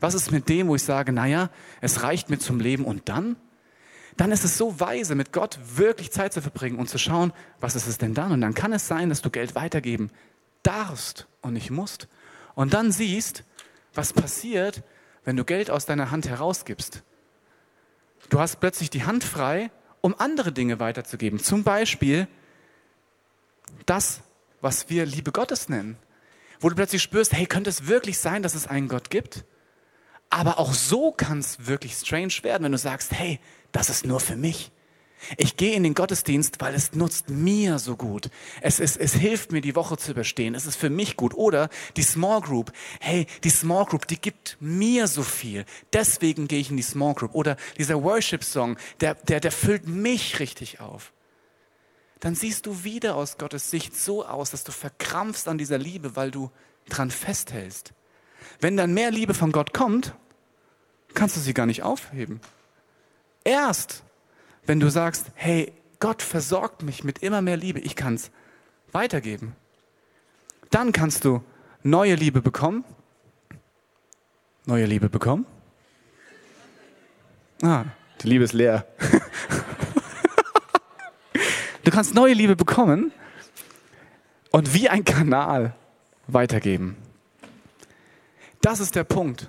Was ist mit dem, wo ich sage, naja, es reicht mir zum Leben und dann? Dann ist es so weise, mit Gott wirklich Zeit zu verbringen und zu schauen, was ist es denn dann? Und dann kann es sein, dass du Geld weitergeben darfst und nicht musst. Und dann siehst, was passiert, wenn du Geld aus deiner Hand herausgibst. Du hast plötzlich die Hand frei, um andere Dinge weiterzugeben. Zum Beispiel das, was wir Liebe Gottes nennen. Wo du plötzlich spürst, hey, könnte es wirklich sein, dass es einen Gott gibt? Aber auch so kann es wirklich strange werden, wenn du sagst, hey, das ist nur für mich. Ich gehe in den Gottesdienst, weil es nutzt mir so gut. Es, es, es hilft mir, die Woche zu überstehen. Es ist für mich gut. Oder die Small Group. Hey, die Small Group, die gibt mir so viel. Deswegen gehe ich in die Small Group. Oder dieser Worship-Song, der, der, der füllt mich richtig auf. Dann siehst du wieder aus Gottes Sicht so aus, dass du verkrampfst an dieser Liebe, weil du dran festhältst. Wenn dann mehr Liebe von Gott kommt, kannst du sie gar nicht aufheben. Erst, wenn du sagst, hey, Gott versorgt mich mit immer mehr Liebe, ich kann es weitergeben. Dann kannst du neue Liebe bekommen. Neue Liebe bekommen? Ah, die Liebe ist leer. du kannst neue Liebe bekommen und wie ein Kanal weitergeben. Das ist der Punkt.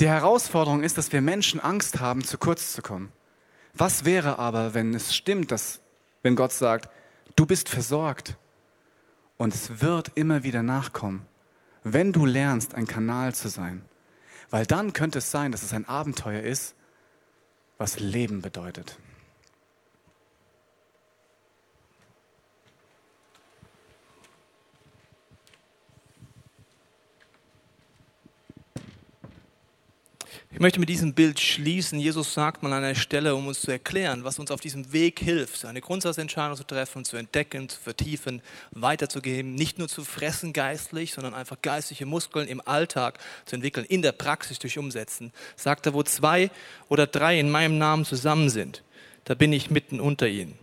Die Herausforderung ist, dass wir Menschen Angst haben, zu kurz zu kommen. Was wäre aber, wenn es stimmt, dass, wenn Gott sagt, du bist versorgt und es wird immer wieder nachkommen, wenn du lernst, ein Kanal zu sein? Weil dann könnte es sein, dass es ein Abenteuer ist, was Leben bedeutet. Ich möchte mit diesem Bild schließen. Jesus sagt mal an einer Stelle, um uns zu erklären, was uns auf diesem Weg hilft, eine Grundsatzentscheidung zu treffen, zu entdecken, zu vertiefen, weiterzugeben, nicht nur zu fressen geistlich, sondern einfach geistliche Muskeln im Alltag zu entwickeln, in der Praxis durch Umsetzen. Sagt er, wo zwei oder drei in meinem Namen zusammen sind, da bin ich mitten unter ihnen.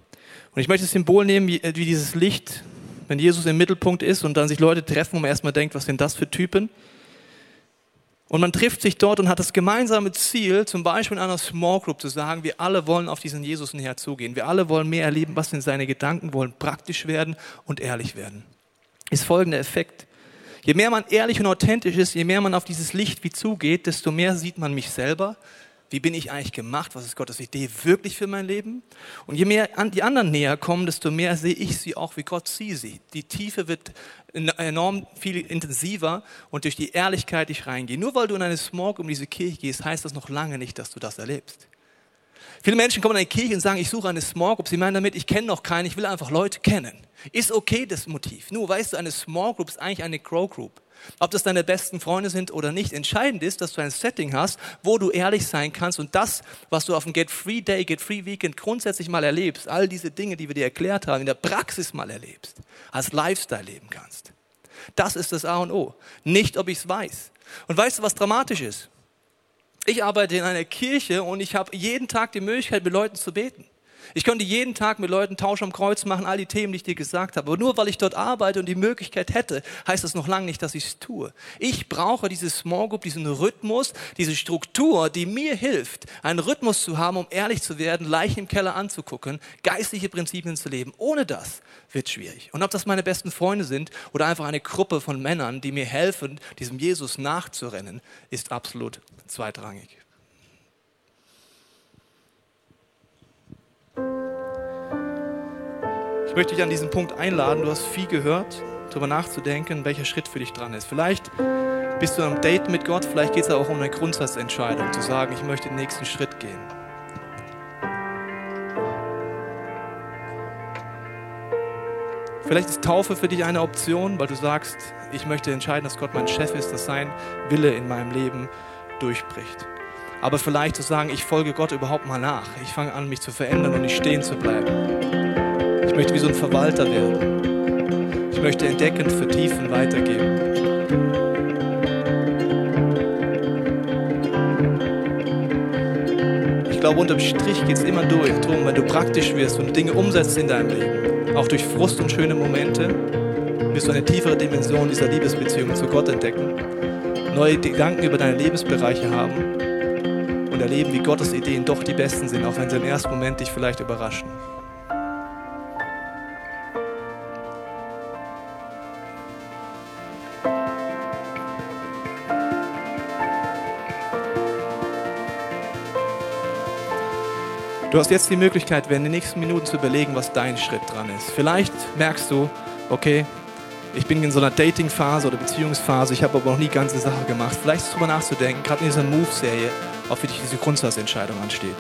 Und ich möchte das Symbol nehmen, wie, wie dieses Licht, wenn Jesus im Mittelpunkt ist und dann sich Leute treffen, wo man erstmal denkt, was sind das für Typen? Und man trifft sich dort und hat das gemeinsame Ziel, zum Beispiel in einer Small Group zu sagen, wir alle wollen auf diesen Jesus näher zugehen. Wir alle wollen mehr erleben, was sind seine Gedanken, wollen praktisch werden und ehrlich werden. Ist folgender Effekt. Je mehr man ehrlich und authentisch ist, je mehr man auf dieses Licht wie zugeht, desto mehr sieht man mich selber, wie bin ich eigentlich gemacht, was ist Gottes Idee wirklich für mein Leben. Und je mehr die anderen näher kommen, desto mehr sehe ich sie auch, wie Gott sie sieht. Die Tiefe wird enorm viel intensiver und durch die Ehrlichkeit ich reingehe. Nur weil du in eine Smog um diese Kirche gehst, heißt das noch lange nicht, dass du das erlebst. Viele Menschen kommen in eine Kirche und sagen, ich suche eine Small Group. Sie meinen damit, ich kenne noch keinen, ich will einfach Leute kennen. Ist okay das Motiv. Nur weißt du, eine Small Group ist eigentlich eine Grow Group. Ob das deine besten Freunde sind oder nicht, entscheidend ist, dass du ein Setting hast, wo du ehrlich sein kannst und das, was du auf dem Get Free Day, Get Free Weekend grundsätzlich mal erlebst, all diese Dinge, die wir dir erklärt haben, in der Praxis mal erlebst, als Lifestyle leben kannst. Das ist das A und O. Nicht, ob ich es weiß. Und weißt du, was dramatisch ist? Ich arbeite in einer Kirche und ich habe jeden Tag die Möglichkeit, mit Leuten zu beten. Ich könnte jeden Tag mit Leuten Tausch am Kreuz machen, all die Themen, die ich dir gesagt habe. Aber nur weil ich dort arbeite und die Möglichkeit hätte, heißt das noch lange nicht, dass ich es tue. Ich brauche diese Small Group, diesen Rhythmus, diese Struktur, die mir hilft, einen Rhythmus zu haben, um ehrlich zu werden, Leichen im Keller anzugucken, geistliche Prinzipien zu leben. Ohne das wird schwierig. Und ob das meine besten Freunde sind oder einfach eine Gruppe von Männern, die mir helfen, diesem Jesus nachzurennen, ist absolut zweitrangig. Ich möchte dich an diesem Punkt einladen. Du hast viel gehört, darüber nachzudenken, welcher Schritt für dich dran ist. Vielleicht bist du am Date mit Gott, vielleicht geht es auch um eine Grundsatzentscheidung, zu sagen, ich möchte den nächsten Schritt gehen. Vielleicht ist Taufe für dich eine Option, weil du sagst, ich möchte entscheiden, dass Gott mein Chef ist, dass sein Wille in meinem Leben durchbricht. Aber vielleicht zu sagen, ich folge Gott überhaupt mal nach. Ich fange an, mich zu verändern und nicht stehen zu bleiben. Ich möchte wie so ein Verwalter werden. Ich möchte entdeckend vertiefen, weitergeben. Ich glaube, unterm Strich geht es immer durch darum, wenn du praktisch wirst und Dinge umsetzt in deinem Leben, auch durch Frust und schöne Momente, wirst du eine tiefere Dimension dieser Liebesbeziehung zu Gott entdecken, neue Gedanken über deine Lebensbereiche haben und erleben, wie Gottes Ideen doch die besten sind, auch wenn sie im ersten Moment dich vielleicht überraschen. Du hast jetzt die Möglichkeit, während den nächsten Minuten zu überlegen, was dein Schritt dran ist. Vielleicht merkst du, okay, ich bin in so einer Dating-Phase oder Beziehungsphase, ich habe aber noch nie ganze Sache gemacht. Vielleicht ist darüber nachzudenken, gerade in dieser Move-Serie, ob für dich diese Grundsatzentscheidung ansteht.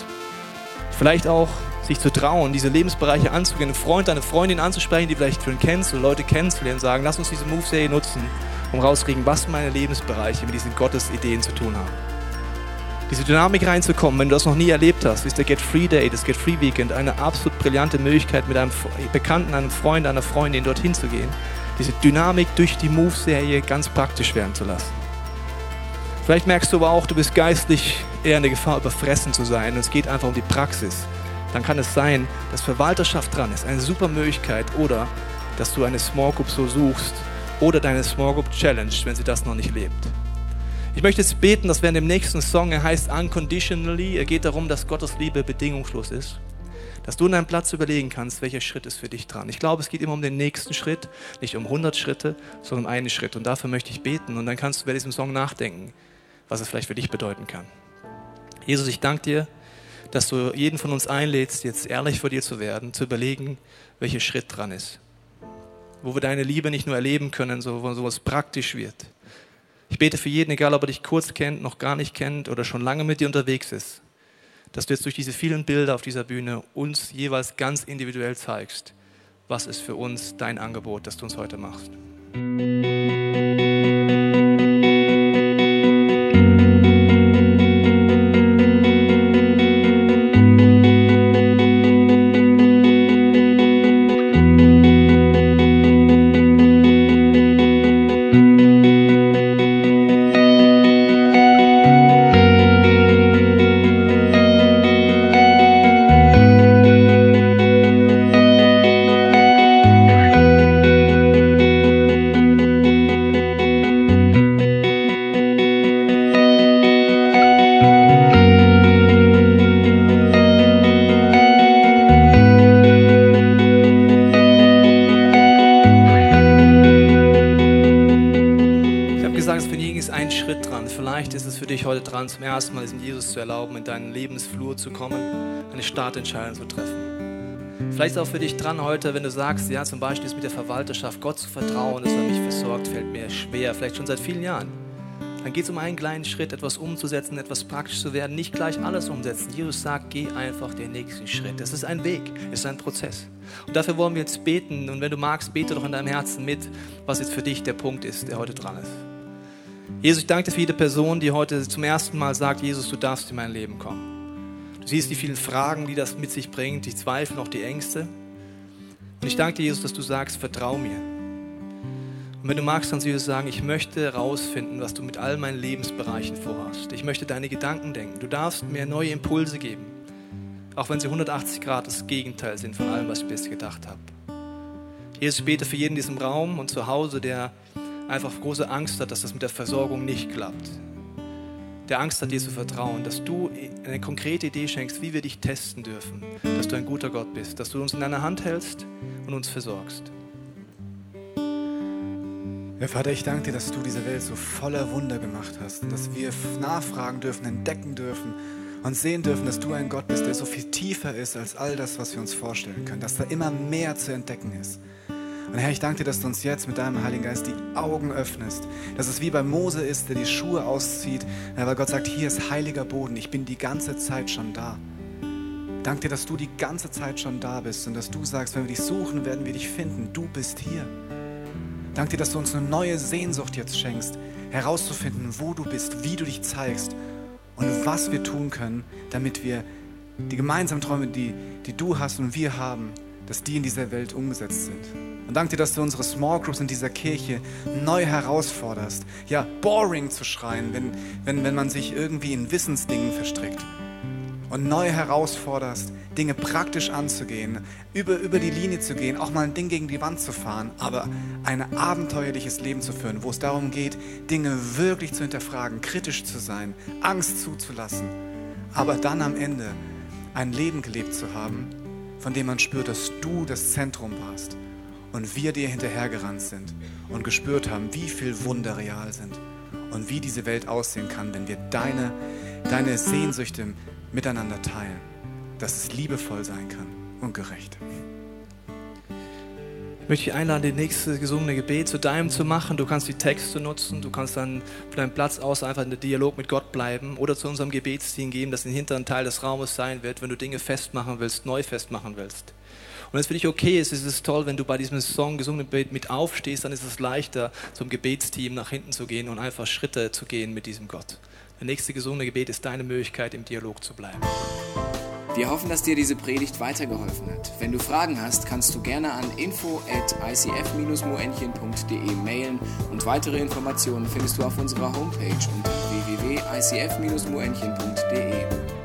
Vielleicht auch sich zu trauen, diese Lebensbereiche anzugehen, einen Freund, eine Freundin anzusprechen, die vielleicht schon kennst oder Leute kennenzulernen, sagen, lass uns diese Move-Serie nutzen, um rauskriegen, was meine Lebensbereiche mit diesen Gottesideen zu tun haben diese Dynamik reinzukommen, wenn du das noch nie erlebt hast, ist der Get Free Day, das Get Free Weekend eine absolut brillante Möglichkeit, mit einem Bekannten, einem Freund, einer Freundin dorthin zu gehen, diese Dynamik durch die Move-Serie ganz praktisch werden zu lassen. Vielleicht merkst du aber auch, du bist geistlich eher in der Gefahr, überfressen zu sein und es geht einfach um die Praxis. Dann kann es sein, dass Verwalterschaft dran ist, eine super Möglichkeit oder dass du eine Small Group so suchst oder deine Small Group Challenge, wenn sie das noch nicht lebt. Ich möchte jetzt beten, dass während dem nächsten Song, er heißt Unconditionally, er geht darum, dass Gottes Liebe bedingungslos ist. Dass du in deinem Platz überlegen kannst, welcher Schritt ist für dich dran. Ich glaube, es geht immer um den nächsten Schritt, nicht um 100 Schritte, sondern um einen Schritt. Und dafür möchte ich beten und dann kannst du bei diesem Song nachdenken, was es vielleicht für dich bedeuten kann. Jesus, ich danke dir, dass du jeden von uns einlädst, jetzt ehrlich vor dir zu werden, zu überlegen, welcher Schritt dran ist. Wo wir deine Liebe nicht nur erleben können, sondern wo sowas praktisch wird. Ich bete für jeden, egal ob er dich kurz kennt, noch gar nicht kennt oder schon lange mit dir unterwegs ist, dass du jetzt durch diese vielen Bilder auf dieser Bühne uns jeweils ganz individuell zeigst, was ist für uns dein Angebot, das du uns heute machst. Zu kommen, eine Startentscheidung zu treffen. Vielleicht ist auch für dich dran heute, wenn du sagst, ja, zum Beispiel ist mit der Verwalterschaft, Gott zu vertrauen, dass er mich versorgt, fällt mir schwer, vielleicht schon seit vielen Jahren. Dann geht es um einen kleinen Schritt, etwas umzusetzen, etwas praktisch zu werden, nicht gleich alles umsetzen. Jesus sagt, geh einfach den nächsten Schritt. Das ist ein Weg, es ist ein Prozess. Und dafür wollen wir jetzt beten. Und wenn du magst, bete doch in deinem Herzen mit, was jetzt für dich der Punkt ist, der heute dran ist. Jesus, ich danke dir für jede Person, die heute zum ersten Mal sagt, Jesus, du darfst in mein Leben kommen. Du siehst die vielen Fragen, die das mit sich bringt, die Zweifel, auch die Ängste. Und ich danke dir, Jesus, dass du sagst, vertrau mir. Und wenn du magst, kannst du Jesus sagen, ich möchte herausfinden, was du mit all meinen Lebensbereichen vorhast. Ich möchte deine Gedanken denken. Du darfst mir neue Impulse geben, auch wenn sie 180 Grad das Gegenteil sind von allem, was ich bisher gedacht habe. Jesus, ich bete für jeden in diesem Raum und zu Hause, der einfach große Angst hat, dass das mit der Versorgung nicht klappt. Der Angst hat, dir zu vertrauen, dass du eine konkrete Idee schenkst, wie wir dich testen dürfen, dass du ein guter Gott bist, dass du uns in deiner Hand hältst und uns versorgst. Ja, Vater, ich danke dir, dass du diese Welt so voller Wunder gemacht hast, dass wir nachfragen dürfen, entdecken dürfen und sehen dürfen, dass du ein Gott bist, der so viel tiefer ist als all das, was wir uns vorstellen können, dass da immer mehr zu entdecken ist. Und Herr, ich danke dir, dass du uns jetzt mit deinem Heiligen Geist die Augen öffnest, dass es wie bei Mose ist, der die Schuhe auszieht, weil Gott sagt, hier ist heiliger Boden, ich bin die ganze Zeit schon da. Danke dir, dass du die ganze Zeit schon da bist und dass du sagst, wenn wir dich suchen, werden wir dich finden. Du bist hier. Danke dir, dass du uns eine neue Sehnsucht jetzt schenkst, herauszufinden, wo du bist, wie du dich zeigst und was wir tun können, damit wir die gemeinsamen Träume, die, die du hast und wir haben, dass die in dieser Welt umgesetzt sind. Und danke dir, dass du unsere Small Groups in dieser Kirche neu herausforderst, ja, boring zu schreien, wenn, wenn, wenn man sich irgendwie in Wissensdingen verstrickt. Und neu herausforderst, Dinge praktisch anzugehen, über, über die Linie zu gehen, auch mal ein Ding gegen die Wand zu fahren, aber ein abenteuerliches Leben zu führen, wo es darum geht, Dinge wirklich zu hinterfragen, kritisch zu sein, Angst zuzulassen, aber dann am Ende ein Leben gelebt zu haben, von dem man spürt, dass du das Zentrum warst und wir dir hinterhergerannt sind und gespürt haben, wie viel Wunder real sind und wie diese Welt aussehen kann, wenn wir deine, deine Sehnsüchte miteinander teilen, dass es liebevoll sein kann und gerecht. Ich möchte dich einladen, das nächste gesungene Gebet zu deinem zu machen. Du kannst die Texte nutzen, du kannst dann von deinem Platz aus einfach in der Dialog mit Gott bleiben oder zu unserem Gebetsteam gehen, das den hinteren Teil des Raumes sein wird, wenn du Dinge festmachen willst, neu festmachen willst. Und wenn es für dich okay ist, ist es toll, wenn du bei diesem Song gesungenen Gebet mit aufstehst, dann ist es leichter, zum Gebetsteam nach hinten zu gehen und einfach Schritte zu gehen mit diesem Gott. Der nächste gesungene Gebet ist deine Möglichkeit, im Dialog zu bleiben. Wir hoffen, dass dir diese Predigt weitergeholfen hat. Wenn du Fragen hast, kannst du gerne an info at icf-moenchen.de mailen und weitere Informationen findest du auf unserer Homepage unter www.icf-moenchen.de.